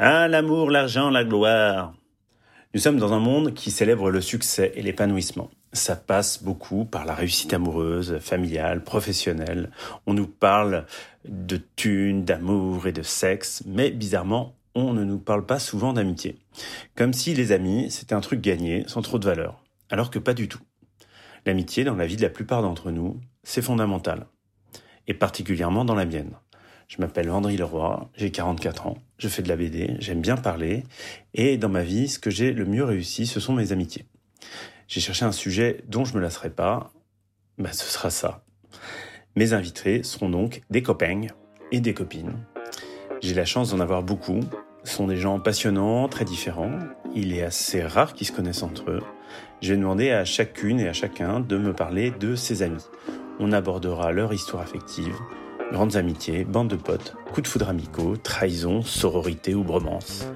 Ah, l'amour, l'argent, la gloire. Nous sommes dans un monde qui célèbre le succès et l'épanouissement. Ça passe beaucoup par la réussite amoureuse, familiale, professionnelle. On nous parle de thunes, d'amour et de sexe, mais bizarrement, on ne nous parle pas souvent d'amitié. Comme si les amis, c'était un truc gagné, sans trop de valeur. Alors que pas du tout. L'amitié, dans la vie de la plupart d'entre nous, c'est fondamental. Et particulièrement dans la mienne. Je m'appelle Vendry Leroy, j'ai 44 ans, je fais de la BD, j'aime bien parler, et dans ma vie, ce que j'ai le mieux réussi, ce sont mes amitiés. J'ai cherché un sujet dont je me lasserai pas, bah ce sera ça. Mes invités seront donc des copains et des copines. J'ai la chance d'en avoir beaucoup. Ce sont des gens passionnants, très différents. Il est assez rare qu'ils se connaissent entre eux. Je vais demander à chacune et à chacun de me parler de ses amis. On abordera leur histoire affective, grandes amitiés, bandes de potes, coups de foudre amicaux, trahison, sororité ou bromance.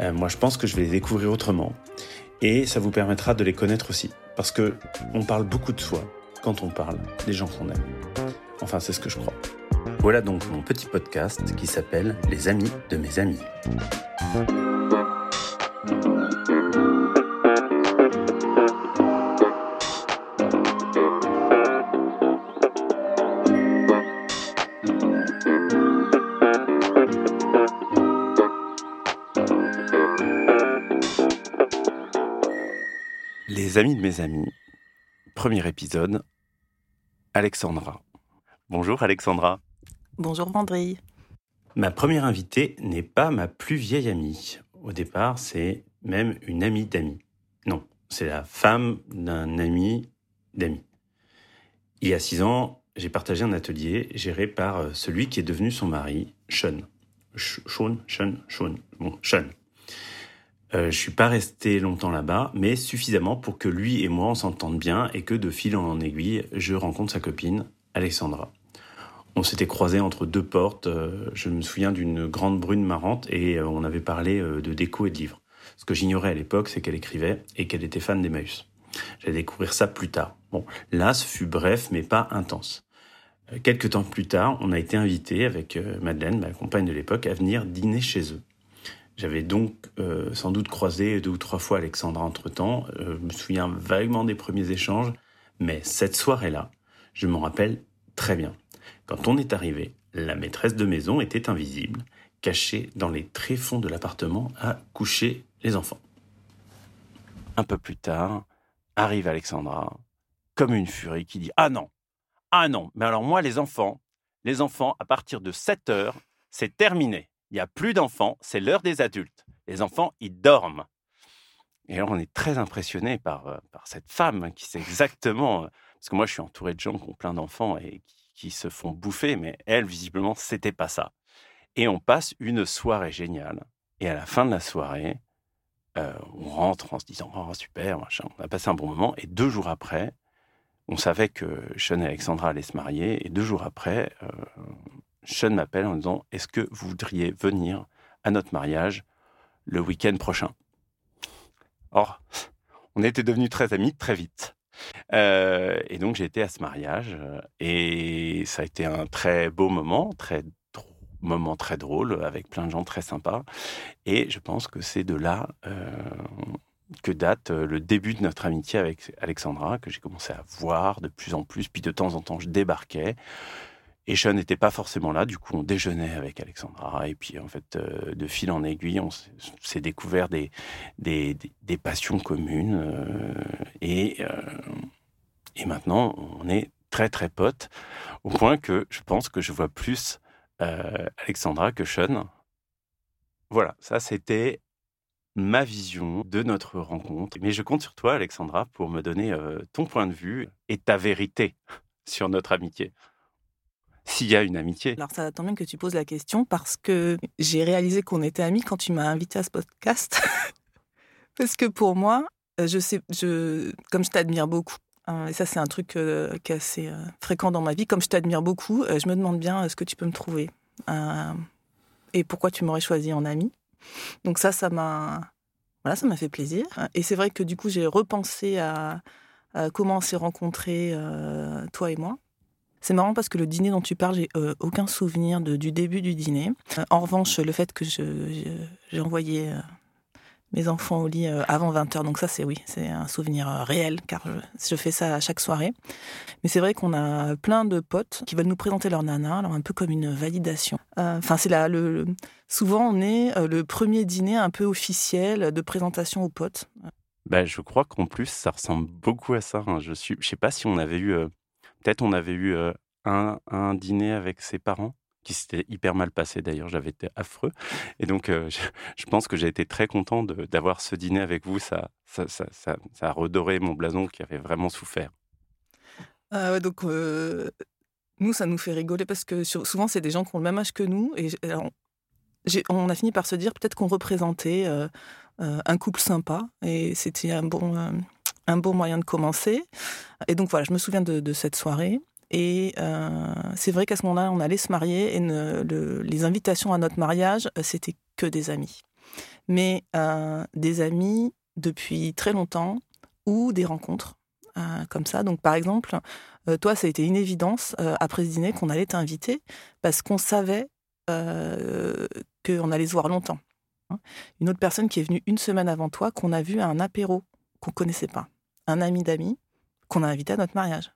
Euh, moi, je pense que je vais les découvrir autrement. Et ça vous permettra de les connaître aussi. Parce que on parle beaucoup de soi quand on parle des gens qu'on aime. Enfin, c'est ce que je crois. Voilà donc mon petit podcast qui s'appelle Les amis de mes amis. Les amis de mes amis, premier épisode, Alexandra. Bonjour Alexandra. Bonjour Vendry. Ma première invitée n'est pas ma plus vieille amie. Au départ, c'est même une amie d'amis. Non, c'est la femme d'un ami d'amis. Il y a six ans, j'ai partagé un atelier géré par euh, celui qui est devenu son mari, Sean. Sean, Sean, Sean. Bon, Sean. Euh, je suis pas resté longtemps là-bas, mais suffisamment pour que lui et moi on s'entende bien et que de fil en aiguille, je rencontre sa copine, Alexandra. On s'était croisés entre deux portes. euh, je me souviens d'une grande brune marrante et euh, on avait parlé euh, de déco et de livres. Ce que j'ignorais à l'époque, c'est qu'elle écrivait et qu'elle était fan d'Emmaüs. J'ai découvert ça plus tard. Bon, là, ce fut bref, mais pas intense. Quelques temps plus tard, on a été invité avec Madeleine, ma compagne de l'époque, à venir dîner chez eux. J'avais donc euh, sans doute croisé deux ou trois fois Alexandra entre-temps. Euh, je me souviens vaguement des premiers échanges, mais cette soirée-là, je m'en rappelle très bien. Quand on est arrivé, la maîtresse de maison était invisible, cachée dans les tréfonds de l'appartement à coucher les enfants. Un peu plus tard, arrive Alexandra, comme une furie, qui dit Ah non, ah non, mais alors moi, les enfants, les enfants, à partir de 7 heures, c'est terminé. Il n'y a plus d'enfants, c'est l'heure des adultes. Les enfants, ils dorment. Et alors, on est très impressionné par, euh, cette femme qui sait exactement. euh, Parce que moi, je suis entouré de gens qui ont plein d'enfants et qui, se font bouffer, mais elle, visiblement, c'était pas ça. Et on passe une soirée géniale. Et à la fin de la soirée, euh, on rentre en se disant Oh, super, machin. On a passé un bon moment. Et deux jours après, on savait que Sean et Alexandra allaient se marier. Et deux jours après, Sean m'appelle en disant Est-ce que vous voudriez venir à notre mariage le week-end prochain? Or, on était devenus très amis très vite. Euh, et donc, j'ai été à ce mariage. euh, Et ça a été un très beau moment, très moment très drôle, avec plein de gens très sympas. Et je pense que c'est de là euh, que date le début de notre amitié avec Alexandra, que j'ai commencé à voir de plus en plus. Puis de temps en temps, je débarquais. Et Sean n'était pas forcément là, du coup on déjeunait avec Alexandra, et puis en fait, euh, de fil en aiguille, on s'est- découvert des, des, passions communes, euh, et, euh, et maintenant on est très très potes, au point que je pense que je vois plus Alexandra que Sean. Voilà, ça c'était ma vision de notre rencontre. Mais je compte sur toi, Alexandra, pour me donner ton point de vue et ta vérité sur notre amitié. S'il y a une amitié. Alors ça tombe bien que tu poses la question parce que j'ai réalisé qu'on était amis quand tu m'as invité à ce podcast. parce que pour moi, euh, je sais, je, comme je t'admire beaucoup, hein, et ça c'est un truc euh, qui est assez euh, fréquent dans ma vie, comme je t'admire beaucoup, je me demande bien ce que tu peux me trouver et pourquoi tu m'aurais choisi en ami. Donc ça, ça m'a, voilà, fait plaisir. Et c'est vrai que du coup j'ai repensé à, à comment on s'est rencontrés, toi et moi. C'est marrant parce que le dîner dont tu parles, j'ai euh, aucun souvenir de, du début du dîner. Euh, en revanche, le fait que j'ai envoyé euh, mes enfants au lit avant 20h, donc ça c'est oui, c'est un souvenir réel car je, fais ça à chaque soirée. Mais c'est vrai qu'on a plein de potes qui veulent nous présenter leur nana, alors un peu comme une validation. Enfin, c'est là, le, souvent on est le premier dîner un peu officiel de présentation aux potes. Ben, je crois qu'en plus, ça ressemble beaucoup à ça. Hein. Je ne sais pas si on avait eu On avait eu un, un, dîner avec ses parents qui s'était hyper mal passé d'ailleurs, j'avais été affreux. Et donc, je, pense que j'ai été très content d'avoir ce dîner avec vous. Ça, ça, ça, ça, a redoré mon blason qui avait vraiment souffert. Ah donc, nous, ça nous fait rigoler parce que souvent, c'est des gens qui ont le même âge que nous. Et on a fini par se dire peut-être qu'on représentait un couple sympa. Et c'était un bon un bon moyen de commencer. Et donc voilà, je me souviens de, cette soirée. Et euh, c'est vrai qu'à ce moment-là, on allait se marier et les invitations à notre mariage, euh, c'était que des amis. Mais euh, des amis depuis très longtemps ou des rencontres comme ça. Donc par exemple, toi, ça a été une évidence après ce dîner qu'on allait t'inviter parce qu'on savait qu'on allait se voir longtemps. Hein. Une autre personne qui est venue une semaine avant toi, qu'on a vu à un apéro qu'on connaissait pas un ami d'amis qu'on a invité à notre mariage.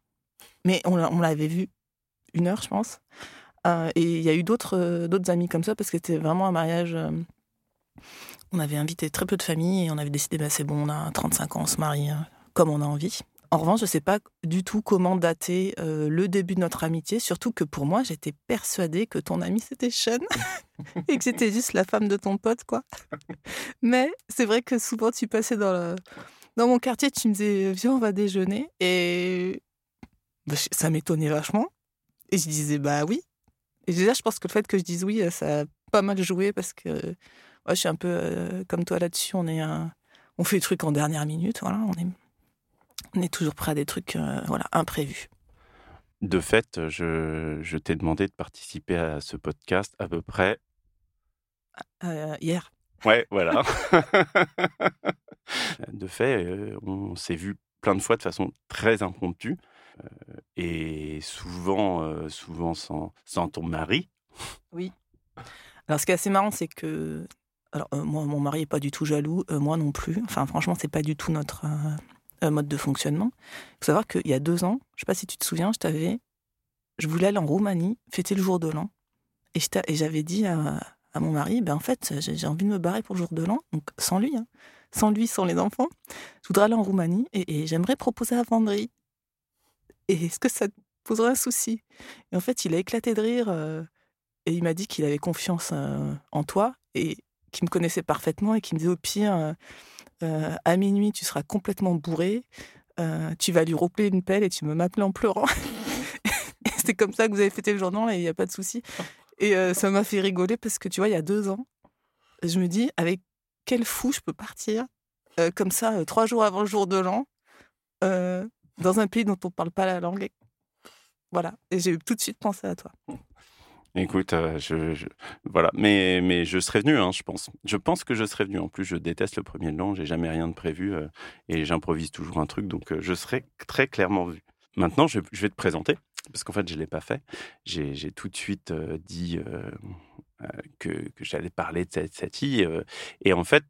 Mais on, l'avait vu une heure, je pense. Euh, et il y a eu d'autres euh, d'autres amis comme ça parce que c'était vraiment un mariage. Euh, on avait invité très peu de familles et on avait décidé, bah, c'est bon, on a 35 ans, on se marie comme on a envie. En revanche, je ne sais pas du tout comment dater le début de notre amitié, surtout que pour moi, j'étais persuadée que ton ami c'était Sean et que c'était juste la femme de ton pote, quoi. Mais c'est vrai que souvent tu passais dans le, dans mon quartier, tu me disais, viens, on va déjeuner. Et bah, ça m'étonnait vachement. Et je disais, bah oui. Et déjà, je pense que le fait que je dise oui, ça a pas mal joué parce que moi, je suis un peu euh, comme toi là-dessus. On, est on fait des trucs en dernière minute. Voilà, on, est, on est toujours prêt à des trucs euh, voilà, imprévus. De fait, je, je t'ai demandé de participer à ce podcast à peu près. Euh, hier. Ouais, voilà. de fait, on s'est vu plein de fois de façon très impromptue et souvent, souvent sans, sans ton mari. Oui. Alors, ce qui est assez marrant, c'est que alors, moi, mon mari est pas du tout jaloux, moi non plus. Enfin, franchement, c'est pas du tout notre mode de fonctionnement. Il faut savoir qu'il y a deux ans, je sais pas si tu te souviens, je t'avais, je voulais aller en Roumanie fêter le jour de l'an, et j'avais dit à, à mon mari, ben en fait, j'ai envie de me barrer pour le jour de l'an, donc sans lui, hein. Sans lui, sans les enfants. Je voudrais aller en Roumanie et, j'aimerais proposer à Vendry. Et est-ce que ça te poserait un souci? Et en fait, il a éclaté de rire euh, et il m'a dit qu'il avait confiance euh, en toi et qu'il me connaissait parfaitement et qu'il me disait au pire, euh, à minuit, tu seras complètement bourré, tu vas lui rouler une pelle et tu me m'appeler en pleurant. C'est comme ça que vous avez fêté le jour de l'an et il n'y a pas de souci. Et ça m'a fait rigoler parce que tu vois, il y a deux ans, je me dis avec quel fou je peux partir euh, comme ça euh, trois jours avant le jour de l'an dans un pays dont on ne parle pas la langue. Voilà. Et j'ai tout de suite pensé à toi. Écoute, je, voilà, mais mais je serais venu, hein, je pense. Je pense que je serais venu. En plus, je déteste le premier de l'an. J'ai jamais rien de prévu et j'improvise toujours un truc, donc je serais très clairement vu. Maintenant, je vais te présenter parce qu'en fait, je ne l'ai pas fait. J'ai tout de suite dit que, j'allais parler de cette, fille. et en fait,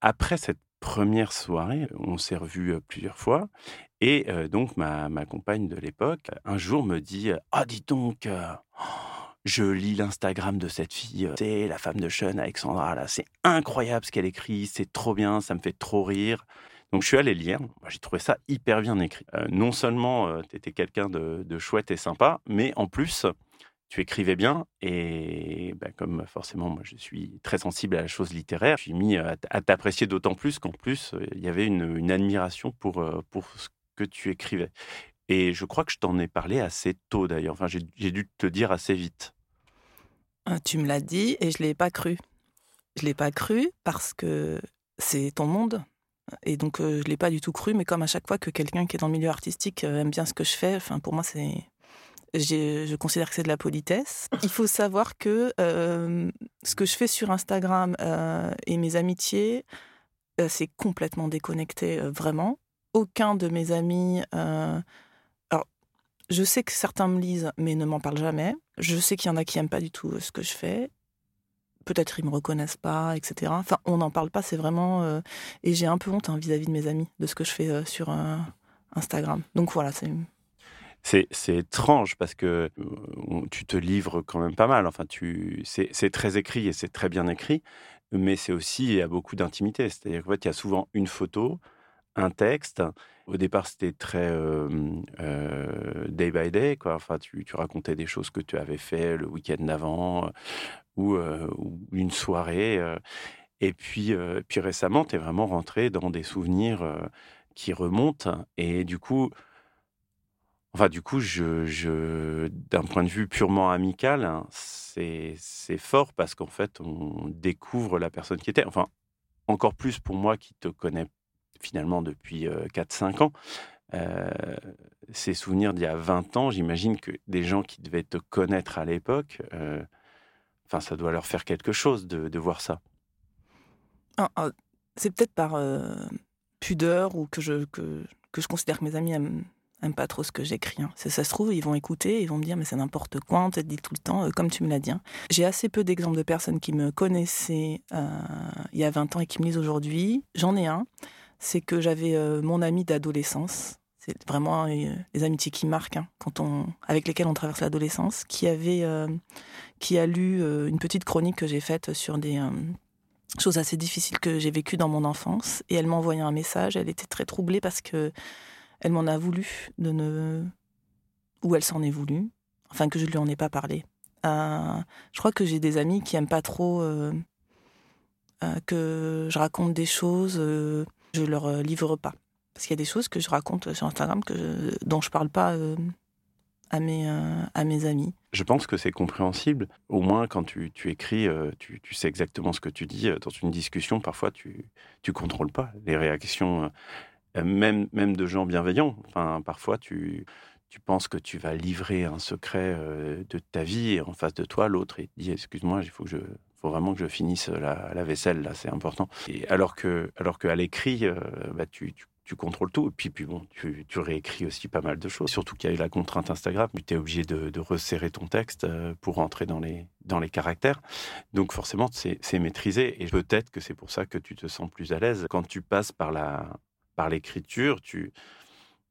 après cette première soirée, on s'est revus plusieurs fois. Et donc, ma, ma, compagne de l'époque, un jour me dit Ah, dis donc, je lis l'Instagram de cette fille. C'est la femme de Sean, Alexandra, là. C'est incroyable ce qu'elle écrit. C'est trop bien. Ça me fait trop rire. Donc je suis allé lire, j'ai trouvé ça hyper bien écrit. Euh, non seulement euh, tu étais quelqu'un de, chouette et sympa, mais en plus tu écrivais bien et bah, comme forcément moi je suis très sensible à la chose littéraire, je suis mis à, t'apprécier d'autant plus qu'en plus il y avait une, admiration pour, euh, pour ce que tu écrivais. Et je crois que je t'en ai parlé assez tôt d'ailleurs, enfin j'ai dû te dire assez vite. Ah, tu me l'as dit et je ne l'ai pas cru. Je ne l'ai pas cru parce que c'est ton monde, et donc, je ne l'ai pas du tout cru, mais comme à chaque fois que quelqu'un qui est dans le milieu artistique aime bien ce que je fais, enfin, pour moi, c'est. Je considère que c'est de la politesse. Il faut savoir que ce que je fais sur Instagram et mes amitiés, c'est complètement déconnecté, vraiment. Aucun de mes amis. alors, je sais que certains me lisent, mais ne m'en parlent jamais. Je sais qu'il y en a qui n'aiment pas du tout ce que je fais. Peut-être ils me reconnaissent pas, etc. Enfin, on n'en parle pas, c'est vraiment. et j'ai un peu honte hein, vis-à-vis de mes amis, de ce que je fais sur Instagram. Donc voilà, c'est c'est, étrange parce que tu te livres quand même pas mal. Enfin, tu, c'est, très écrit et c'est très bien écrit, mais c'est aussi, a beaucoup d'intimité. C'est-à-dire qu'en fait, il y a souvent une photo, un texte. Au départ, c'était très day by day, quoi. Enfin, tu, racontais des choses que tu avais fait le week-end d'avant ou, une soirée. et puis, puis récemment, tu es vraiment rentré dans des souvenirs qui remontent. Et du coup, Enfin, du coup, je, d'un point de vue purement amical, hein, c'est, fort parce qu'en fait, on découvre la personne qui était. Enfin, encore plus pour moi qui te connais finalement depuis 4-5 euh, ans. Euh, ces souvenirs d'il y a 20 ans, j'imagine que des gens qui devaient te connaître à l'époque, euh, enfin, ça doit leur faire quelque chose de, voir ça. Ah, ah, c'est peut-être par pudeur ou que je, que, je considère que mes amis aiment n'aiment pas trop ce que j'écris. Hein. Ça, se trouve, ils vont écouter, ils vont me dire mais c'est n'importe quoi, on te dit tout le temps, euh, comme tu me l'as dit. Hein. J'ai assez peu d'exemples de personnes qui me connaissaient euh, il y a 20 ans et qui me lisent aujourd'hui. J'en ai un, c'est que j'avais euh, mon ami d'adolescence. C'est vraiment les amitiés qui marquent, hein, quand on, avec lesquelles on traverse l'adolescence, qui avait, qui a lu une petite chronique que j'ai faite sur des choses assez difficiles que j'ai vécues dans mon enfance, et elle m'a envoyé un message. Elle était très troublée parce que elle m'en a voulu de ne. Ou elle s'en est voulu. Enfin, que je lui en ai pas parlé. Euh, je crois que j'ai des amis qui aiment pas trop euh, euh, que je raconte des choses, je leur livre pas. Parce qu'il y a des choses que je raconte sur Instagram que dont je parle pas à, mes, à mes amis. Je pense que c'est compréhensible. Au moins, quand tu, tu écris, tu, tu, sais exactement ce que tu dis. Dans une discussion, parfois, tu ne contrôles pas les réactions euh, même, de gens bienveillants. Enfin, parfois, tu, penses que tu vas livrer un secret euh, de ta vie en face de toi, l'autre, il dit Excuse-moi, il faut que vraiment que je finisse la, vaisselle, là, c'est important. Et alors que, alors qu'à l'écrit, euh, bah, tu, tu, contrôles tout. Et puis, puis bon, tu, tu, réécris aussi pas mal de choses. Surtout qu'il y a eu la contrainte Instagram, tu es obligé de, resserrer ton texte pour rentrer dans les, dans les caractères. Donc forcément, c'est maîtrisé. Et peut-être que c'est pour ça que tu te sens plus à l'aise. Quand tu passes par la, par l'écriture, tu,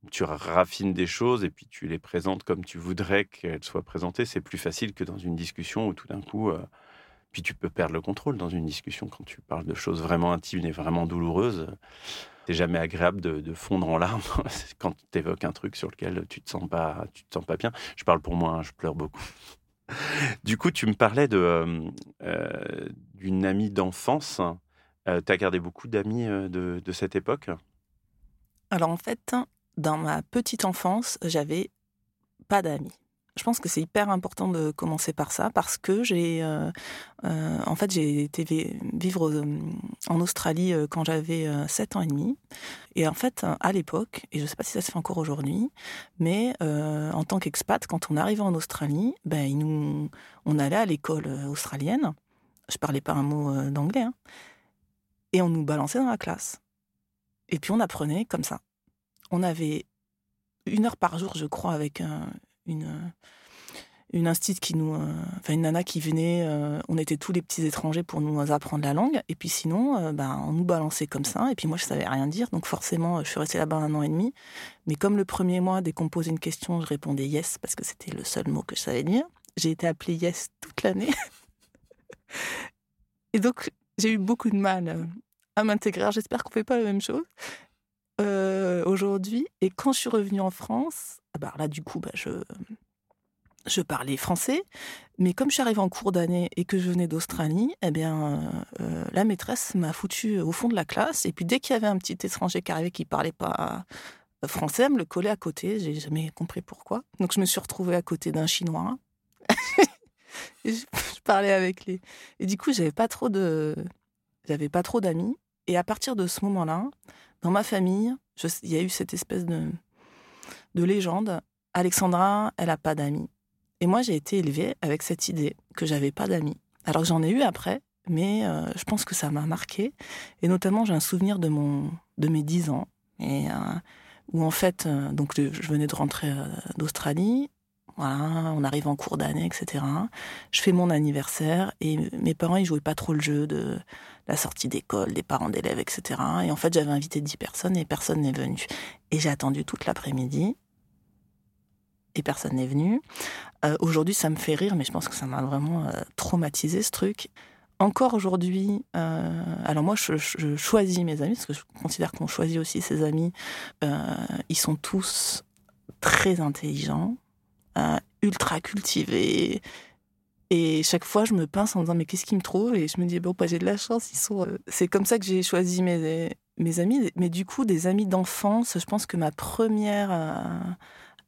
tu raffines des choses et puis tu les présentes comme tu voudrais qu'elles soient présentées. C'est plus facile que dans une discussion où tout d'un coup, euh, puis tu peux perdre le contrôle dans une discussion quand tu parles de choses vraiment intimes et vraiment douloureuses. C'est jamais agréable de, fondre en larmes quand tu évoques un truc sur lequel tu te sens pas, tu te sens pas bien. Je parle pour moi, hein, je pleure beaucoup. du coup, tu me parlais de euh, euh, d'une amie d'enfance. tu as gardé beaucoup d'amis de, de cette époque? Alors en fait, dans ma petite enfance, j'avais pas d'amis. Je pense que c'est hyper important de commencer par ça parce que j'ai, euh, euh, en fait, j'ai été vivre en Australie euh, quand j'avais 7 ans et demi. Et en fait, à l'époque, et je ne sais pas si ça se fait encore aujourd'hui, mais en tant qu'expat, quand on arrivait en Australie, ben, nous, on allait à l'école australienne. Je parlais pas un mot d'anglais, hein, et on nous balançait dans la classe. Et puis on apprenait comme ça. On avait une heure par jour, je crois, avec une, une instite qui nous, euh, enfin une nana qui venait. Euh, on était tous les petits étrangers pour nous apprendre la langue. Et puis sinon, euh, ben, on nous balançait comme ça. Et puis moi, je savais rien dire, donc forcément, je suis restée là-bas un an et demi. Mais comme le premier mois, dès qu'on posait une question, je répondais yes parce que c'était le seul mot que je savais dire. J'ai été appelée yes toute l'année. et donc, j'ai eu beaucoup de mal à m'intégrer. J'espère qu'on fait pas la même chose euh, aujourd'hui. Et quand je suis revenue en France, ah bah là, du coup, bah, je, parlais français. Mais comme je suis arrivée en cours d'année et que je venais d'Australie, eh bien, euh, la maîtresse m'a foutu au fond de la classe. Et puis, dès qu'il y avait un petit étranger qui arrivait qui parlait pas français, elle me le collait à côté. J'ai jamais compris pourquoi. Donc, je me suis retrouvée à côté d'un Chinois. je, je, parlais avec les. Et du coup, j'avais pas trop de, j'avais pas trop d'amis. Et à partir de ce moment-là, dans ma famille, il y a eu cette espèce de, de légende. Alexandra, elle n'a pas d'amis. Et moi, j'ai été élevée avec cette idée que j'avais pas d'amis. Alors j'en ai eu après, mais euh, je pense que ça m'a marqué. Et notamment, j'ai un souvenir de, mon, de mes 10 ans. Et euh, où en fait, donc je venais de rentrer d'Australie, on arrive en cours d'année, etc. Je fais mon anniversaire et mes parents, ils jouaient pas trop le jeu de la sortie d'école, des parents d'élèves, etc. Et en fait, j'avais invité 10 personnes et personne n'est venu. Et j'ai attendu toute l'après-midi et personne n'est venu. Euh, aujourd'hui, ça me fait rire, mais je pense que ça m'a vraiment euh, traumatisé ce truc. Encore aujourd'hui, euh, alors moi, je, je, choisis mes amis parce que je considère qu'on choisit aussi ses amis. ils sont tous très intelligents, ultra cultivés. Et chaque fois, je me pince en disant mais qu'est-ce qu'ils me trouvent Et je me dis bon, bah, j'ai de la chance. Ils sont. C'est comme ça que j'ai choisi mes mes amis. Mais du coup, des amis d'enfance. Je pense que ma première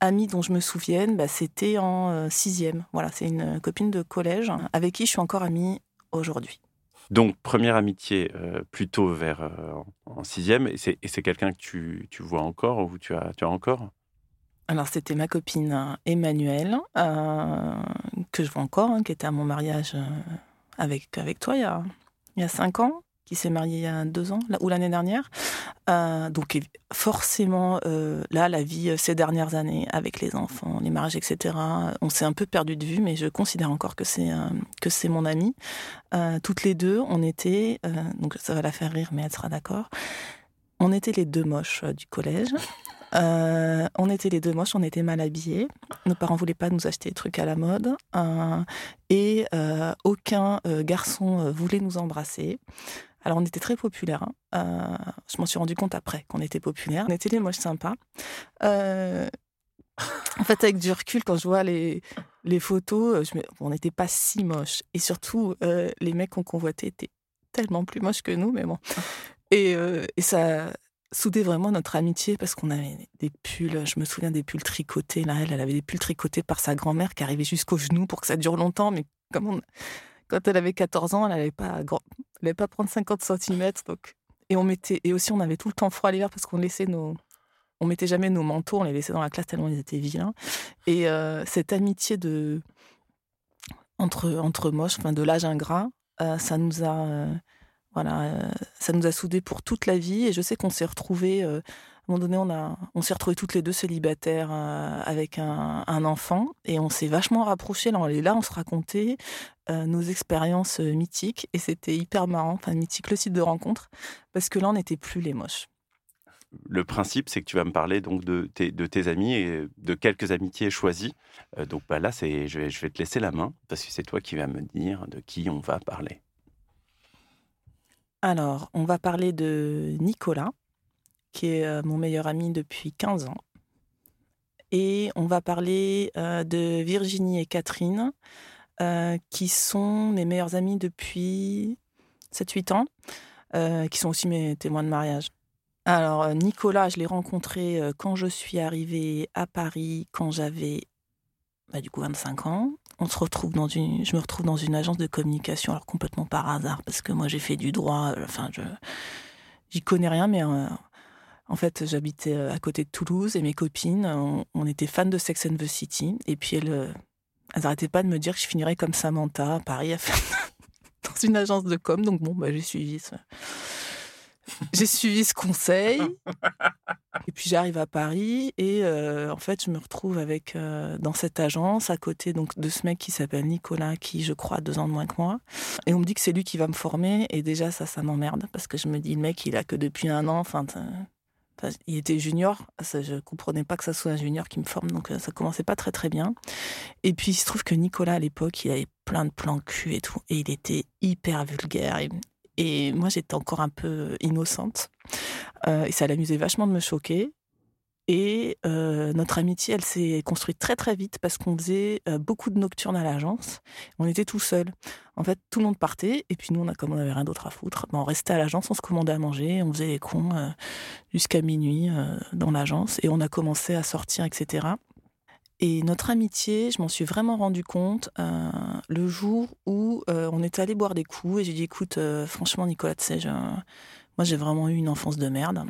amie dont je me souvienne, bah, c'était en euh, sixième. Voilà, c'est une copine de collège avec qui je suis encore amie aujourd'hui. Donc, première amitié euh, plutôt vers euh, en sixième, et c'est quelqu'un que tu, tu, vois encore ou tu as, tu as encore? Alors c'était ma copine Emmanuelle, que je vois encore, hein, qui était à mon mariage avec, avec toi il y, a, il y a cinq ans qui s'est marié il y a deux ans ou l'année dernière. Euh, donc forcément, euh, là, la vie euh, ces dernières années, avec les enfants, les mariages, etc., on s'est un peu perdu de vue, mais je considère encore que c'est que c'est mon amie. toutes les deux, on était, donc ça va la faire rire, mais elle sera d'accord. On était les deux moches du collège. Euh, on était les deux moches, on était mal habillés. Nos parents voulaient pas nous acheter des trucs à la mode. Euh, et euh, aucun garçon voulait nous embrasser. Alors on était très populaires. Hein. je m'en suis rendu compte après qu'on était populaires. On était les moches sympas. en fait, avec du recul, quand je vois les, photos, on n'était pas si moches. Et surtout, les mecs qu'on convoitait étaient tellement plus moches que nous, mais bon. Et ça, soudé vraiment notre amitié parce qu'on avait des pulls, je me souviens des pulls tricotés. Là, elle, elle avait des pulls tricotés par sa grand-mère qui arrivait jusqu'aux genoux pour que ça dure longtemps. Mais comme quand elle avait 14 ans, elle n'allait pas, pas prendre 50 cm. Donc... Et, on mettait... et aussi, on avait tout le temps froid l'hiver parce qu'on laissait nos. On mettait jamais nos manteaux, on les laissait dans la classe tellement ils étaient vilains. Et euh, cette amitié de entre, entre moches, enfin de l'âge ingrat, euh, ça nous a. Euh, voilà, euh, ça nous a soudés pour toute la vie. Et je sais qu'on s'est retrouvés, euh, à un moment donné, on, a, on s'est retrouvés toutes les deux célibataires euh, avec un, enfant. Et on s'est vachement rapprochés. Là, on, là, on se racontait nos expériences mythiques. Et c'était hyper marrant, enfin mythique le site de rencontre, parce que là, on n'était plus les moches. Le principe, c'est que tu vas me parler donc de tes, de tes amis et de quelques amitiés choisies. donc bah, là, c'est, je, vais, je vais te laisser la main parce que c'est toi qui vas me dire de qui on va parler. Alors, on va parler de Nicolas, qui est euh, mon meilleur ami depuis 15 ans. Et on va parler euh, de Virginie et Catherine, euh, qui sont mes meilleures amies depuis 7-8 ans, qui sont aussi mes témoins de mariage. Alors, Nicolas, je l'ai rencontré quand je suis arrivée à Paris, quand j'avais bah, du coup 25 ans on se retrouve dans une, je me retrouve dans une agence de communication, alors complètement par hasard, parce que moi j'ai fait du droit, euh, enfin je, j'y connais rien, mais euh, en fait j'habitais euh, à côté de Toulouse et mes copines, on, était fans de Sex and the City, et puis elles, elles arrêtaient pas de me dire que je finirais comme Samantha à Paris à faire dans une agence de com, donc bon bah j'ai suivi ça. J'ai suivi ce conseil. Et puis j'arrive à Paris et euh, en fait je me retrouve avec euh, dans cette agence à côté donc de ce mec qui s'appelle Nicolas qui je crois a deux ans de moins que moi. Et on me dit que c'est lui qui va me former. Et déjà ça ça m'emmerde parce que je me dis le mec il a que depuis un an. Enfin il était junior. Ça, je comprenais pas que ça soit un junior qui me forme. Donc euh, ça commençait pas très très bien. Et puis il se trouve que Nicolas à l'époque il avait plein de plans cul et tout. Et il était hyper vulgaire et moi, j'étais encore un peu innocente. Euh, et ça l'amusait vachement de me choquer. Et euh, notre amitié, elle s'est construite très très vite parce qu'on faisait euh, beaucoup de nocturnes à l'agence. On était tout seuls. En fait, tout le monde partait et puis nous, on a, comme on n'avait rien d'autre à foutre, ben, on restait à l'agence, on se commandait à manger, on faisait les cons jusqu'à minuit dans l'agence et on a commencé à sortir, etc. Et notre amitié, je m'en suis vraiment rendu compte euh, le jour où euh, on est allé boire des coups et j'ai dit écoute, euh, franchement Nicolas, tu sais, moi j'ai vraiment eu une enfance de merde.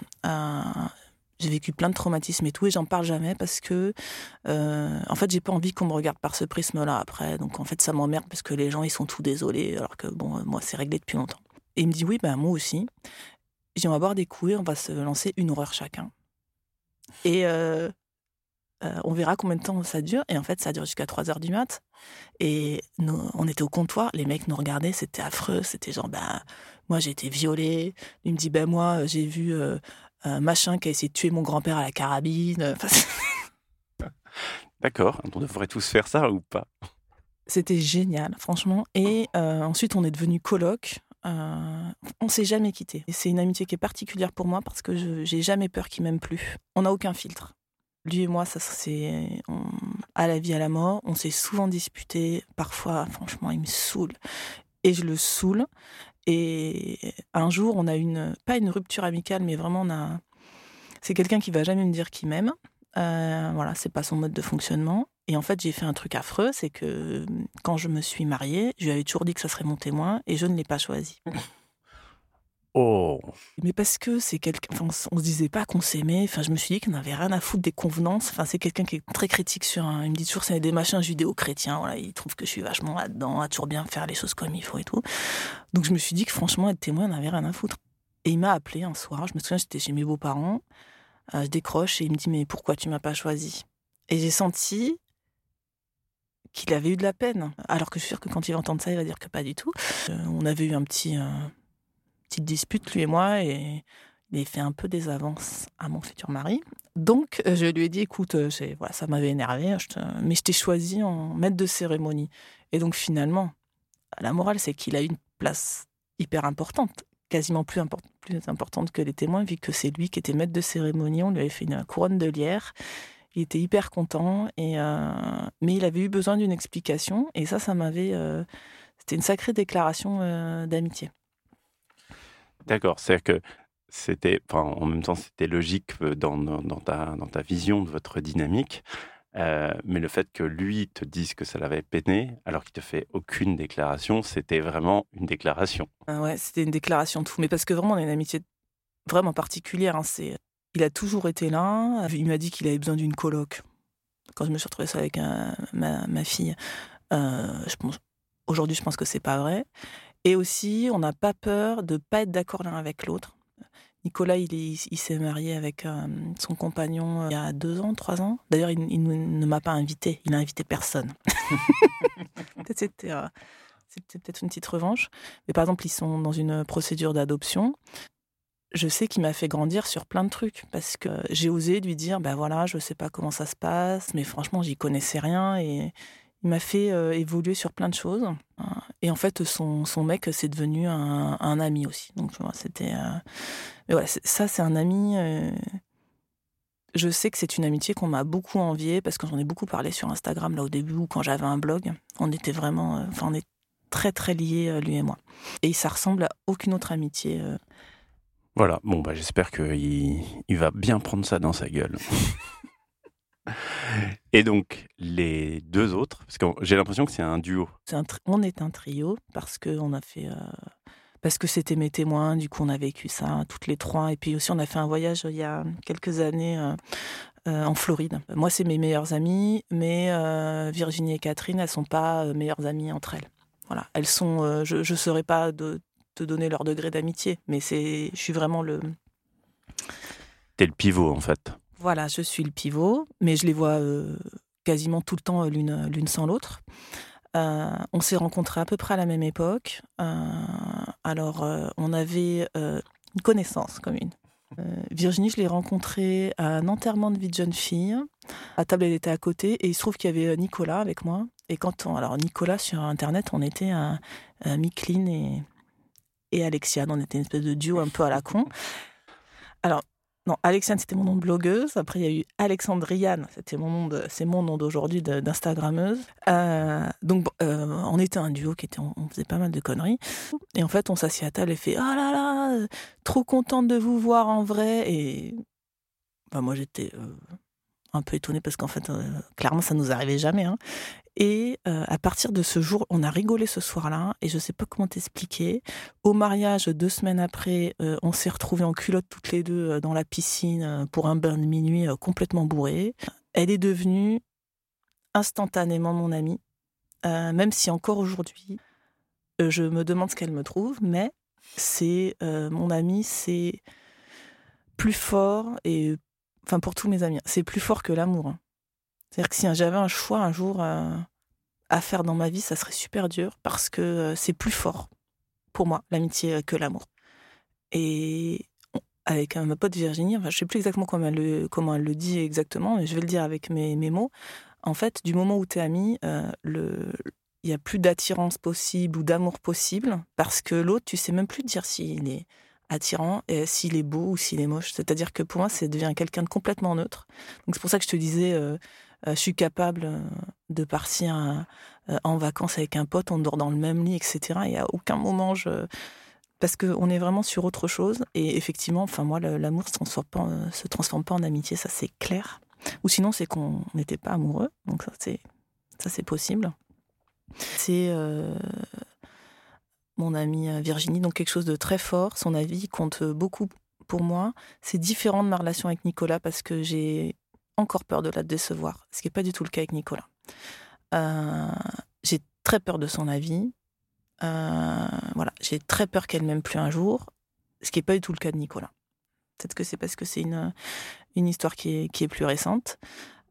j'ai vécu plein de traumatismes et tout et j'en parle jamais parce que en fait j'ai pas envie qu'on me regarde par ce prisme-là après. Donc en fait ça m'emmerde parce que les gens ils sont tout désolés alors que bon moi c'est réglé depuis longtemps. Et il me dit oui ben moi aussi. J'ai on va boire des coups et on va se lancer une horreur chacun. Et on verra combien de temps ça dure. Et en fait, ça dure jusqu'à 3 heures du mat. Et nous, on était au comptoir, les mecs nous regardaient, c'était affreux. C'était genre, bah, moi j'ai été violée. Il me dit, ben moi j'ai vu un machin qui a essayé de tuer mon grand-père à la carabine. D'accord, on devrait tous faire ça ou pas? C'était génial, franchement. Et ensuite, on est devenus coloc. Euh, on s'est jamais quitté. C'est une amitié qui est particulière pour moi parce que je j'ai jamais peur qu'il m'aime plus. On n'a aucun filtre. Lui et moi, ça c'est à la vie à la mort. On s'est souvent disputé. Parfois, franchement, il me saoule et je le saoule. Et un jour, on a une pas une rupture amicale, mais vraiment on a. C'est quelqu'un qui va jamais me dire qu'il m'aime. Euh, voilà, c'est pas son mode de fonctionnement. Et en fait, j'ai fait un truc affreux, c'est que quand je me suis mariée, je lui avais toujours dit que ça serait mon témoin et je ne l'ai pas choisi. Oh. Mais parce que c'est quelqu'un. Enfin, on se disait pas qu'on s'aimait. Enfin, je me suis dit qu'on n'avait rien à foutre des convenances. Enfin, c'est quelqu'un qui est très critique sur un. Il me dit toujours c'est des machins judéo-chrétiens. Voilà, il trouve que je suis vachement là-dedans, à toujours bien faire les choses comme il faut et tout. Donc je me suis dit que franchement être témoin n'avait rien à foutre. Et il m'a appelé un soir. Je me souviens, j'étais chez mes beaux-parents. Euh, je décroche et il me dit mais pourquoi tu m'as pas choisi? Et j'ai senti qu'il avait eu de la peine. Alors que je suis sûre que quand il va entendre ça, il va dire que pas du tout. Euh, on avait eu un petit, euh, petite dispute, lui et moi, et il a fait un peu des avances à mon futur mari. Donc, je lui ai dit, écoute, voilà, ça m'avait énervé, mais je t'ai choisi en maître de cérémonie. Et donc, finalement, la morale, c'est qu'il a une place hyper importante, quasiment plus, plus importante que les témoins, vu que c'est lui qui était maître de cérémonie. On lui avait fait une couronne de lierre. Il était hyper content, et, euh, mais il avait eu besoin d'une explication. Et ça, ça m'avait. Euh, c'était une sacrée déclaration euh, d'amitié. D'accord, c'est-à-dire que c'était, en même temps, c'était logique dans, ta, vision de votre dynamique. mais le fait que lui te dise que ça l'avait peiné, alors qu'il te fait aucune déclaration, c'était vraiment une déclaration. Ah ouais, c'était une déclaration de fou. Mais parce que vraiment, on a une amitié vraiment particulière. Hein. C'est il a toujours été là. Il m'a dit qu'il avait besoin d'une coloc. Quand je me suis retrouvée ça avec ma, fille, aujourd'hui, je pense que c'est pas vrai. Et aussi, on n'a pas peur de pas être d'accord l'un avec l'autre. Nicolas, il, il s'est marié avec euh, son compagnon euh, il y a deux ans, trois ans. D'ailleurs, il, ne m'a pas invité. Il n'a invité personne. peut-être c'était, c'était peut-être une petite revanche. Mais par exemple, ils sont dans une procédure d'adoption je sais qu'il m'a fait grandir sur plein de trucs parce que j'ai osé lui dire ben voilà je sais pas comment ça se passe mais franchement j'y connaissais rien et il m'a fait euh, évoluer sur plein de choses et en fait son, son mec c'est devenu un, un, ami aussi. Donc c'était euh, mais voilà ça c'est un ami euh, je sais que c'est une amitié qu'on m'a beaucoup enviée parce que j'en ai beaucoup parlé sur Instagram là au début ou quand j'avais un blog. On était vraiment enfin on est très très liés lui et moi. Et ça ressemble à aucune autre amitié voilà, bon, bah, j'espère qu'il il va bien prendre ça dans sa gueule. Et donc, les deux autres, parce que j'ai l'impression que c'est un duo. on est un trio parce que on a fait. Euh, parce que c'était mes témoins, du coup on a vécu ça toutes les trois. Et puis aussi on a fait un voyage il y a quelques années euh, euh, en Floride. Moi c'est mes meilleures amies, mais Virginie et Catherine, elles sont pas meilleures amies entre elles. Voilà, elles sont. je ne saurais pas de, te donner leur degré d'amitié. Mais c'est, je suis vraiment le. T'es le pivot en fait. Voilà, je suis le pivot, mais je les vois euh, quasiment tout le temps euh, l'une l'une sans l'autre. Euh, on s'est rencontrés à peu près à la même époque. alors, on avait une connaissance commune. Virginie, je l'ai rencontrée à un enterrement de vie de jeune fille. À table, elle était à côté et il se trouve qu'il y avait Nicolas avec moi. Et quand on, alors Nicolas sur Internet, on était à, à et, et Alexiane. On était une espèce de duo un peu à la con. Alors, non, Alexiane, c'était mon nom de blogueuse. Après, il y a eu Alexandriane, c'était mon nom c'est mon nom d'aujourd'hui d'Instagrammeuse. Euh, donc, euh, on était un duo qui était, on, faisait pas mal de conneries. Et en fait, on s'assied à table et fait, ah là là, trop contente de vous voir en vrai. Et bah, moi, j'étais euh, un peu étonnée parce qu'en fait, clairement, ça nous arrivait jamais. Hein. Et euh, à partir de ce jour, on a rigolé ce soir-là, et je sais pas comment t'expliquer. Au mariage, deux semaines après, euh, on s'est retrouvés en culotte toutes les deux euh, dans la piscine pour un bain de minuit complètement bourré. Elle est devenue instantanément mon amie, même si encore aujourd'hui, je me demande ce qu'elle me trouve, mais c'est mon amie, c'est plus fort et enfin pour tous mes amis, c'est plus fort que l'amour. Hein. C'est-à-dire que si j'avais un choix un jour euh, à faire dans ma vie, ça serait super dur parce que euh, c'est plus fort pour moi l'amitié que l'amour. Et avec ma pote Virginie, enfin, je sais plus exactement comment elle, le, comment elle le dit exactement, mais je vais le dire avec mes, mes mots. En fait, du moment où tu es ami, le, il n'y a plus d'attirance possible ou d'amour possible parce que l'autre, tu sais même plus dire s'il est attirant et s'il est beau ou s'il est moche. C'est-à-dire que pour moi, ça devient quelqu'un de complètement neutre. Donc c'est pour ça que je te disais, euh, euh, je suis capable euh, de partir en vacances avec un pote, on dort dans le même lit, etc. Et à aucun moment parce qu'on est vraiment sur autre chose. Et effectivement, enfin moi, l'amour se transforme pas, se transforme pas en amitié, ça c'est clair. Ou sinon, c'est qu'on n'était pas amoureux. Donc ça c'est ça c'est possible. C'est mon amie euh, Virginie, donc quelque chose de très fort. Son avis compte beaucoup pour moi. C'est différent de ma relation avec Nicolas parce que j'ai encore peur de la décevoir, ce qui n'est pas du tout le cas avec Nicolas. Euh, j'ai très peur de son avis. voilà, j'ai très peur qu'elle m'aime plus un jour, ce qui n'est pas du tout le cas de Nicolas. Peut-être que c'est parce que c'est une, une histoire qui est, qui est plus récente.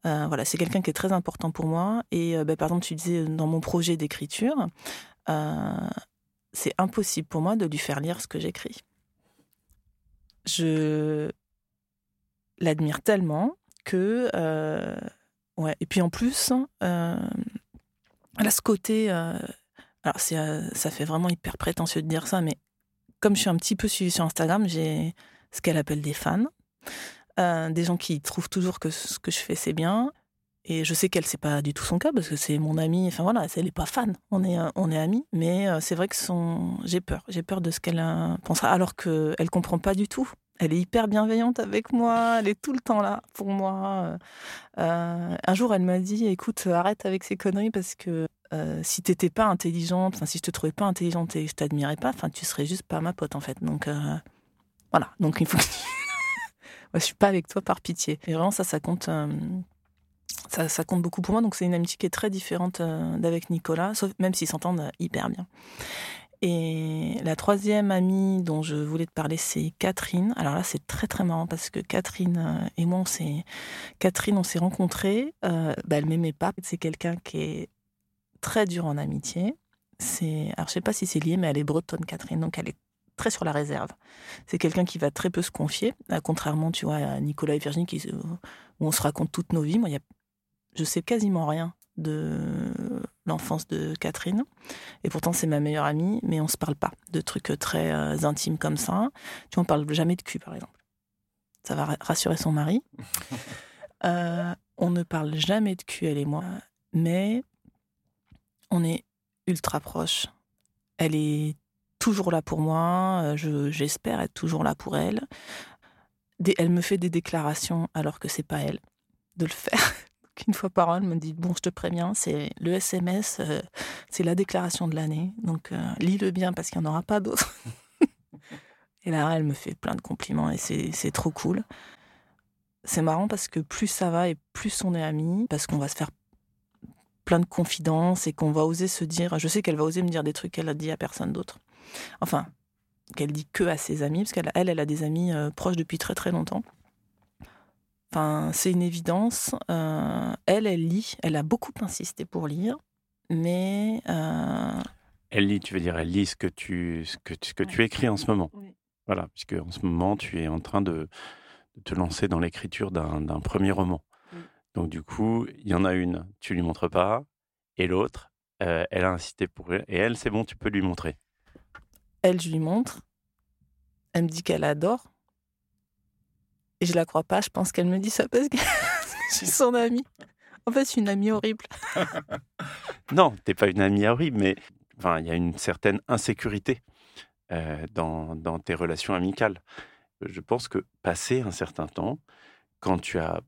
Euh, voilà, c'est quelqu'un qui est très important pour moi. Et euh, bah, par exemple, tu disais euh, dans mon projet d'écriture, c'est impossible pour moi de lui faire lire ce que j'écris. Je l'admire tellement que ouais. Et puis en plus, elle a ce côté. alors ça fait vraiment hyper prétentieux de dire ça, mais comme je suis un petit peu suivie sur Instagram, j'ai ce qu'elle appelle des fans. Euh, des gens qui trouvent toujours que ce que je fais c'est bien. Et je sais qu'elle c'est pas du tout son cas parce que c'est mon amie. Enfin voilà, elle est pas fan. On est on est amis, mais euh, c'est vrai que son j'ai peur. J'ai peur de ce qu'elle euh, pensera alors que elle comprend pas du tout. Elle est hyper bienveillante avec moi. Elle est tout le temps là pour moi. un jour, elle m'a dit "Écoute, arrête avec ces conneries parce que si t'étais pas intelligente, si je te trouvais pas intelligente et je t'admirais pas, enfin tu serais juste pas ma pote en fait. Donc voilà. Donc il faut que je suis pas avec toi par pitié. Et vraiment, ça, ça compte. Euh, ça, compte beaucoup pour moi. Donc, c'est une amitié qui est très différente euh, d'avec Nicolas, sauf, même s'ils s'entendent hyper bien. Et la troisième amie dont je voulais te parler, c'est Catherine. Alors là, c'est très très marrant parce que Catherine euh, et moi, on s'est Catherine, on s'est rencontrés. bah, elle m'aimait pas. C'est quelqu'un qui est très dur en amitié. C'est, alors je sais pas si c'est lié, mais elle est bretonne, Catherine, donc elle est très sur la réserve. C'est quelqu'un qui va très peu se confier, euh, contrairement, tu vois, à Nicolas et Virginie, qui, où on se raconte toutes nos vies. Moi, je sais quasiment rien de l'enfance de Catherine. Et pourtant, c'est ma meilleure amie, mais on se parle pas de trucs très euh, intimes comme ça. Tu vois, on parle jamais de cul, par exemple. Ça va rassurer son mari. Euh, on ne parle jamais de cul, elle et moi, mais on est ultra proches. Elle est toujours là pour moi, euh, j'espère être toujours là pour elle. elle me fait des déclarations alors que c'est pas elle de le faire. Une fois par an, elle me dit Bon, je te préviens, c'est le SMS, euh, c'est la déclaration de l'année. Donc, euh, lis-le bien parce qu'il n'y en aura pas d'autres. et là, elle me fait plein de compliments et c'est trop cool. C'est marrant parce que plus ça va et plus on est amis, parce qu'on va se faire plein de confidences et qu'on va oser se dire. Je sais qu'elle va oser me dire des trucs qu'elle a dit à personne d'autre. Enfin, qu'elle dit que à ses amis, parce qu'elle elle, elle a des amis euh, proches depuis très très longtemps. Enfin, c'est une évidence. Euh, elle, elle lit. Elle a beaucoup insisté pour lire, mais. Euh, elle lit, tu veux dire, elle lit ce que tu, ce que, ce que tu écris en ce moment. Voilà, puisque en ce moment, tu es en train de, te lancer dans l'écriture d'un premier roman. Donc, du coup, il y en a une, tu lui montres pas, et l'autre, elle a insisté pour elle, et elle, c'est bon, tu peux lui montrer. Elle, je lui montre. Elle me dit qu'elle adore. Et je la crois pas. Je pense qu'elle me dit ça parce que je suis son amie. En fait, je suis une amie horrible. non, t'es pas une amie horrible, mais enfin, il y a une certaine insécurité euh, dans, dans, tes relations amicales. Je pense que passer un certain temps, quand tu as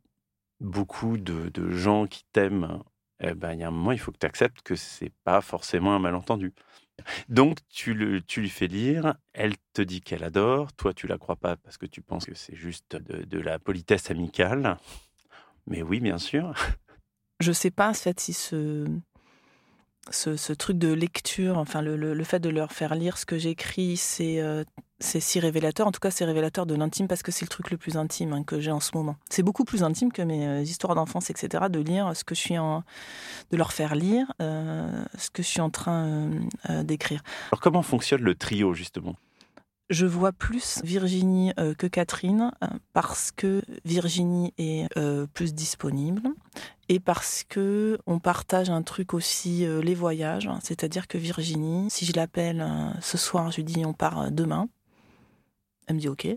beaucoup de, de gens qui t'aiment, eh ben, il y a un moment, il faut que tu acceptes que c'est pas forcément un malentendu. Donc, tu, le, tu lui fais lire, elle te dit qu'elle adore, toi, tu la crois pas parce que tu penses que c'est juste de, la politesse amicale. Mais oui, bien sûr. Je sais pas, en fait, si ce, ce, truc de lecture, enfin le, fait de leur faire lire ce que j'écris, c'est euh, si révélateur. En tout cas, c'est révélateur de l'intime parce que c'est le truc le plus intime hein, que j'ai en ce moment. C'est beaucoup plus intime que mes euh, histoires d'enfance, etc. De lire ce que je suis en, de leur faire lire euh, ce que je suis en train d'écrire. Alors comment fonctionne le trio justement? Je vois plus Virginie euh, que Catherine euh, parce que Virginie est euh, plus disponible et parce que on partage un truc aussi les voyages, c'est-à-dire que Virginie, si je l'appelle ce soir, je lui dis on part demain, elle me dit ok.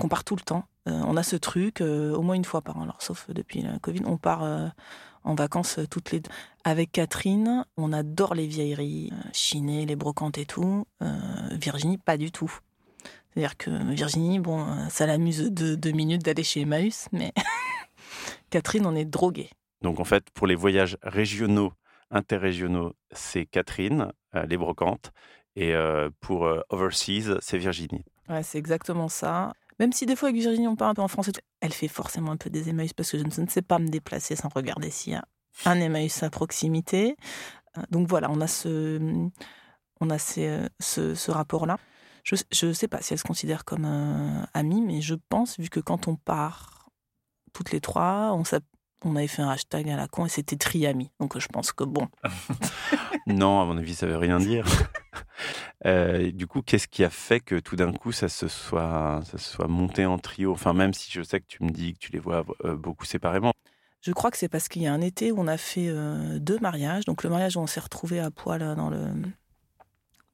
On part tout le temps. on a ce truc au moins une fois par an, alors sauf depuis la Covid, on part en vacances euh, toutes les deux. Avec Catherine, on adore les vieilleries, euh, chiner, les brocantes et tout. Euh, Virginie, pas du tout. C'est-à-dire que Virginie, bon, ça l'amuse de deux minutes d'aller chez Emmaüs, mais Catherine, on est drogué. Donc en fait, pour les voyages régionaux, interrégionaux, c'est Catherine, les brocantes, et pour overseas, c'est Virginie. Ouais, c'est exactement ça. Même si des fois avec Virginie on parle un peu en français, elle fait forcément un peu des Emmaüs parce que je ne sais pas me déplacer sans regarder s'il y a un Emmaüs à proximité. Euh, donc voilà, on a ce, on a ce, ce, rapport-là. Je ne sais pas si elle se considère comme euh, amie, mais je pense, vu que quand on part toutes les trois, on, on avait fait un hashtag à la con et c'était Triami. Donc je pense que bon. non, à mon avis, ça veut rien dire. Euh, du coup, qu'est-ce qui a fait que tout d'un coup, ça se soit, ça soit monté en trio? Enfin, même si je sais que tu me dis que tu les vois euh, beaucoup séparément. Je crois que c'est parce qu'il y a un été où on a fait euh, deux mariages. Donc le mariage où on s'est retrouvés à poil dans le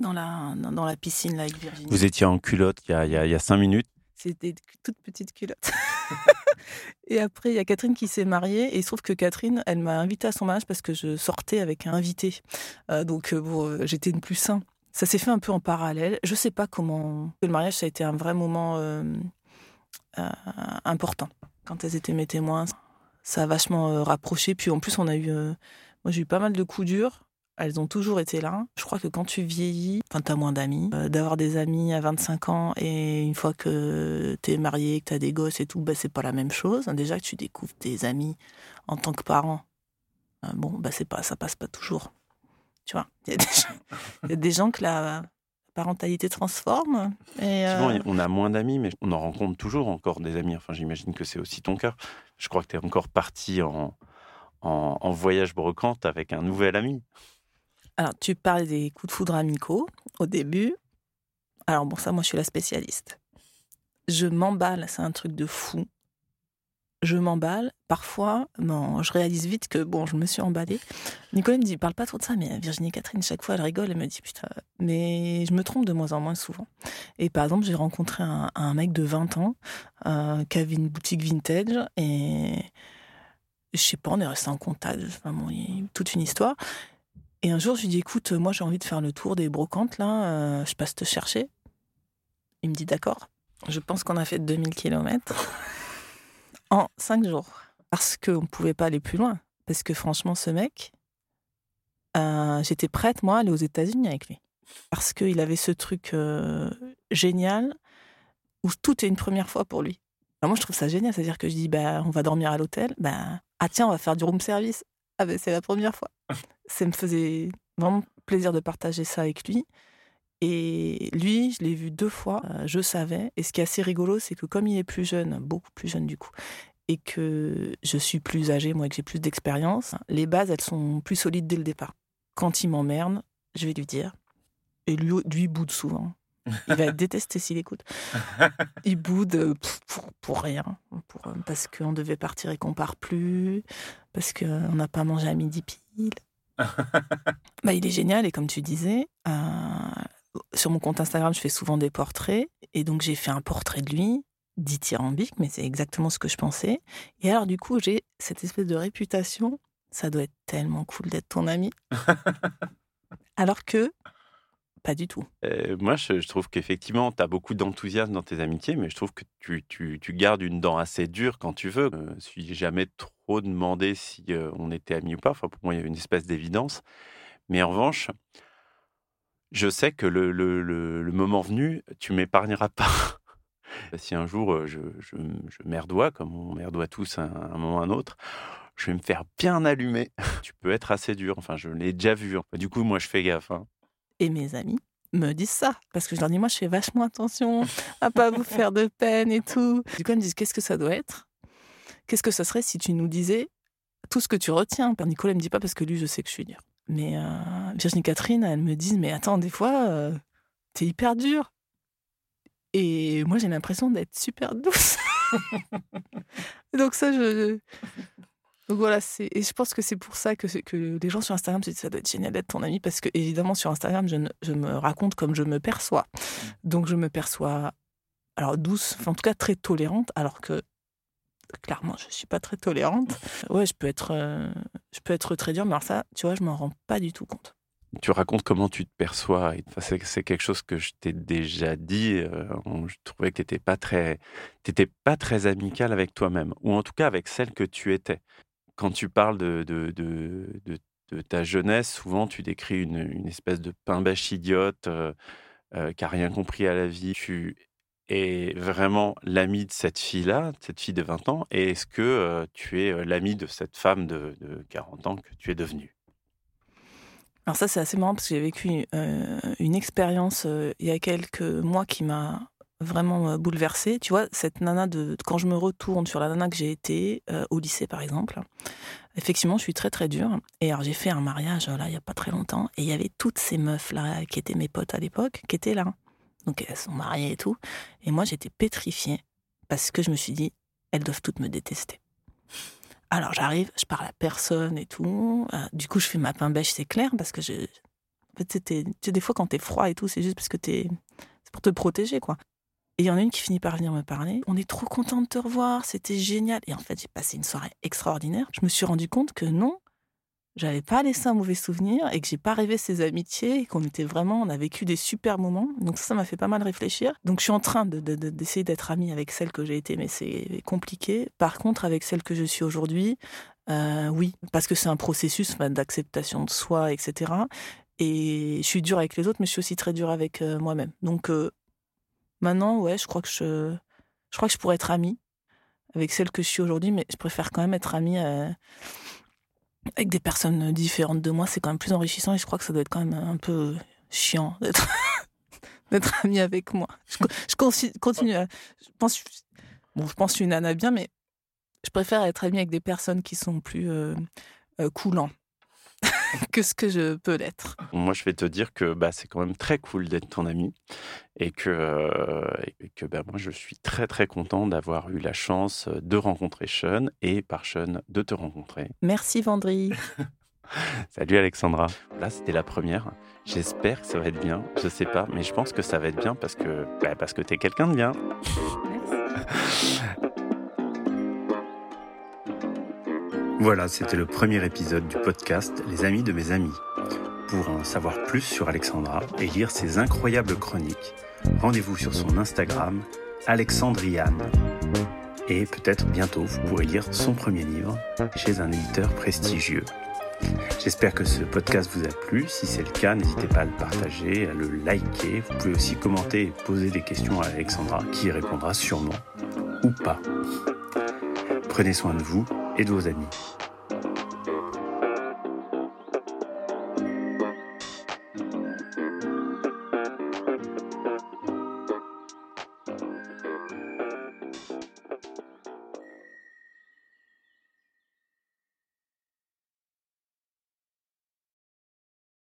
dans la dans, la piscine là avec Virginie. Vous étiez en culotte il y a, il y a cinq minutes. C'était toute petite culotte. et après, il y a Catherine qui s'est mariée. Et il se trouve que Catherine, elle m'a invitée à son mariage parce que je sortais avec un invité. Euh, donc, euh, bon, euh, j'étais une plus sain. Ça s'est fait un peu en parallèle. Je sais pas comment. Le mariage, ça a été un vrai moment important. Quand elles étaient mes témoins, ça a vachement rapproché. Puis en plus, on a eu. moi, j'ai eu pas mal de coups durs. Elles ont toujours été là. Je crois que quand tu vieillis, quand tu as moins d'amis, euh, d'avoir des amis à 25 ans et une fois que tu es marié, que tu as des gosses et tout, bah, c'est pas la même chose. Déjà que tu découvres tes amis en tant que parent, euh, bon, bah, c'est pas, ça passe pas toujours. Tu vois, il y, a des gens que la parentalité transforme. Et euh, on a moins d'amis, mais on en rencontre toujours encore des amis. Enfin, j'imagine que c'est aussi ton cas. Je crois que tu es encore parti en, en, en voyage brocante avec un nouvel ami. Alors, tu parles des coups de foudre amicaux au début. Alors, bon, ça, moi, je suis la spécialiste. Je m'emballe, c'est un truc de fou. Je m'emballe. Parfois, non, je réalise vite que, bon, je me suis emballée. Nicolas me dit, parle pas trop de ça, mais Virginie Catherine, chaque fois, elle rigole, elle me dit, putain, mais je me trompe de moins en moins souvent. Et par exemple, j'ai rencontré un, mec de 20 ans euh, qui avait une boutique vintage et je sais pas, on est resté en contact, enfin, bon, toute une histoire. Et un jour, je lui dis écoute, moi j'ai envie de faire le tour des brocantes, là, euh, je passe te chercher. Il me dit d'accord. Je pense qu'on a fait 2000 km en 5 jours. Parce qu'on ne pouvait pas aller plus loin. Parce que franchement, ce mec, euh, j'étais prête, moi, à aller aux États-Unis avec lui. Parce qu'il avait ce truc euh, génial où tout est une première fois pour lui. moi, je trouve ça génial. C'est-à-dire que je dis bah, on va dormir à l'hôtel. Bah, ah tiens, on va faire du room service. Ah ben c'est la première fois. ça me faisait vraiment plaisir de partager ça avec lui. Et lui, je l'ai vu deux fois, euh, je savais. Et ce qui est assez rigolo, c'est que comme il est plus jeune, beaucoup plus jeune du coup, et que je suis plus âgée, moi, que j'ai plus d'expérience, les bases, elles sont plus solides dès le départ. Quand il m'emmerde, je vais lui dire. Et lui, lui boude souvent. Il va détester s'il écoute. Il boude euh, pour, rien, pour, euh, parce qu'on devait partir et qu'on part plus, parce qu'on n'a pas mangé à midi pile. bah, il est génial et comme tu disais, euh, sur mon compte Instagram, je fais souvent des portraits et donc j'ai fait un portrait de lui dithyrambique, mais c'est exactement ce que je pensais. Et alors du coup, j'ai cette espèce de réputation. Ça doit être tellement cool d'être ton ami. alors que pas du tout. Euh, moi, je, trouve qu'effectivement, tu as beaucoup d'enthousiasme dans tes amitiés, mais je trouve que tu, gardes une dent assez dure quand tu veux. Je ne me suis jamais trop demandé si euh, on était amis ou pas. Enfin, pour moi, il y avait une espèce d'évidence. Mais en revanche, je sais que le, moment venu, tu m'épargneras pas. si un jour euh, je, je, je merdois, comme on merdoit tous à un, moment ou à un autre, je vais me faire bien allumer. tu peux être assez dur. Enfin, je l'ai déjà vu. Du coup, moi, je fais gaffe. Hein. Et mes amis me disent ça. Parce que je leur dis, moi, je fais vachement attention à pas vous faire de peine et tout. Du coup, ils me disent, qu'est-ce que ça doit être? Qu'est-ce que ça serait si tu nous disais tout ce que tu retiens? Père Nicolas ne me dit pas parce que lui, je sais que je suis dur. Mais euh, Virginie Catherine, elle me dit, mais attends, des fois, euh, t'es hyper dur. Et moi, j'ai l'impression d'être super douce. Donc ça, je... Donc voilà, c'est et je pense que c'est pour ça que, que les gens sur Instagram se disent ça doit être génial d'être ton ami parce que évidemment sur Instagram je, je, me raconte comme je me perçois. Donc je me perçois alors douce, en tout cas très tolérante, alors que clairement je suis pas très tolérante. Ouais, je peux être euh, je peux être très dur, mais alors ça, tu vois, je m'en rends pas du tout compte. Tu racontes comment tu te perçois. c'est quelque chose que je t'ai déjà dit. Euh, je trouvais que tu n'étais pas très, pas très amical avec toi-même, ou en tout cas avec celle que tu étais quand tu parles de, ta jeunesse, souvent tu décris une, espèce de pain-bêche idiote euh, euh, qui n'a rien compris à la vie. Tu es vraiment l'ami de cette fille-là, cette fille de 20 ans, et est-ce que euh, tu es l'ami de cette femme de, 40 ans que tu es devenue? Alors ça c'est assez marrant parce que j'ai vécu une expérience il y a quelques mois qui m'a vraiment euh, bouleversée. Tu vois, cette nana de quand je me retourne sur la nana que j'ai été euh, au lycée par exemple, effectivement, je suis très très dure. Et alors j'ai fait un mariage là il y a pas très longtemps et il y avait toutes ces meufs là qui étaient mes potes à l'époque qui étaient là. Donc elles sont mariées et tout. Et moi j'étais pétrifiée parce que je me suis dit elles doivent toutes me détester. Alors j'arrive, je parle à personne et tout. Euh, du coup je fais ma pain bêche, c'est clair parce que je des fois quand t'es froid et tout, c'est juste parce que t'es c'est pour te protéger quoi. Et il y en a une qui finit par venir me parler. On est trop content de te revoir, c'était génial. Et en fait, j'ai passé une soirée extraordinaire. Je me suis rendu compte que non, j'avais pas laissé un mauvais souvenir et que j'ai pas rêvé ces amitiés et qu'on était vraiment, on a vécu des super moments. Donc ça, ça m'a fait pas mal réfléchir. Donc je suis en train d'essayer de, d'être amie avec celle que j'ai été, mais c'est compliqué. Par contre, avec celle que je suis aujourd'hui, euh, oui, parce que c'est un processus d'acceptation de soi, etc. Et je suis dure avec les autres, mais je suis aussi très dure avec euh, moi-même. Donc euh, Maintenant, ouais, je crois que je, je crois que je pourrais être amie avec celle que je suis aujourd'hui, mais je préfère quand même être amie euh, avec des personnes différentes de moi. C'est quand même plus enrichissant et je crois que ça doit être quand même un peu chiant d'être d'être amie avec moi. Je, continue. À, je pense, bon, je pense que je suis une nana bien, mais je préfère être amie avec des personnes qui sont plus euh, euh coulants. que ce que je peux l'être. Moi, je vais te dire que bah, c'est quand même très cool d'être ton ami et que, euh, que bah, moi, je suis très très content d'avoir eu la chance de rencontrer Sean et par Sean de te rencontrer. Merci Vendry. Salut Alexandra. Là, c'était la première. J'espère que ça va être bien. Je sais pas, mais je pense que ça va être bien parce que, bah, parce que tu es quelqu'un de bien. Voilà, c'était le premier épisode du podcast Les Amis de mes amis. Pour en savoir plus sur Alexandra et lire ses incroyables chroniques, rendez-vous sur son Instagram, Alexandriane. Et peut-être bientôt, vous pourrez lire son premier livre chez un éditeur prestigieux. J'espère que ce podcast vous a plu. Si c'est le cas, n'hésitez pas à le partager, à le liker. Vous pouvez aussi commenter et poser des questions à Alexandra qui y répondra sûrement ou pas. Prenez soin de vous et de vos amis.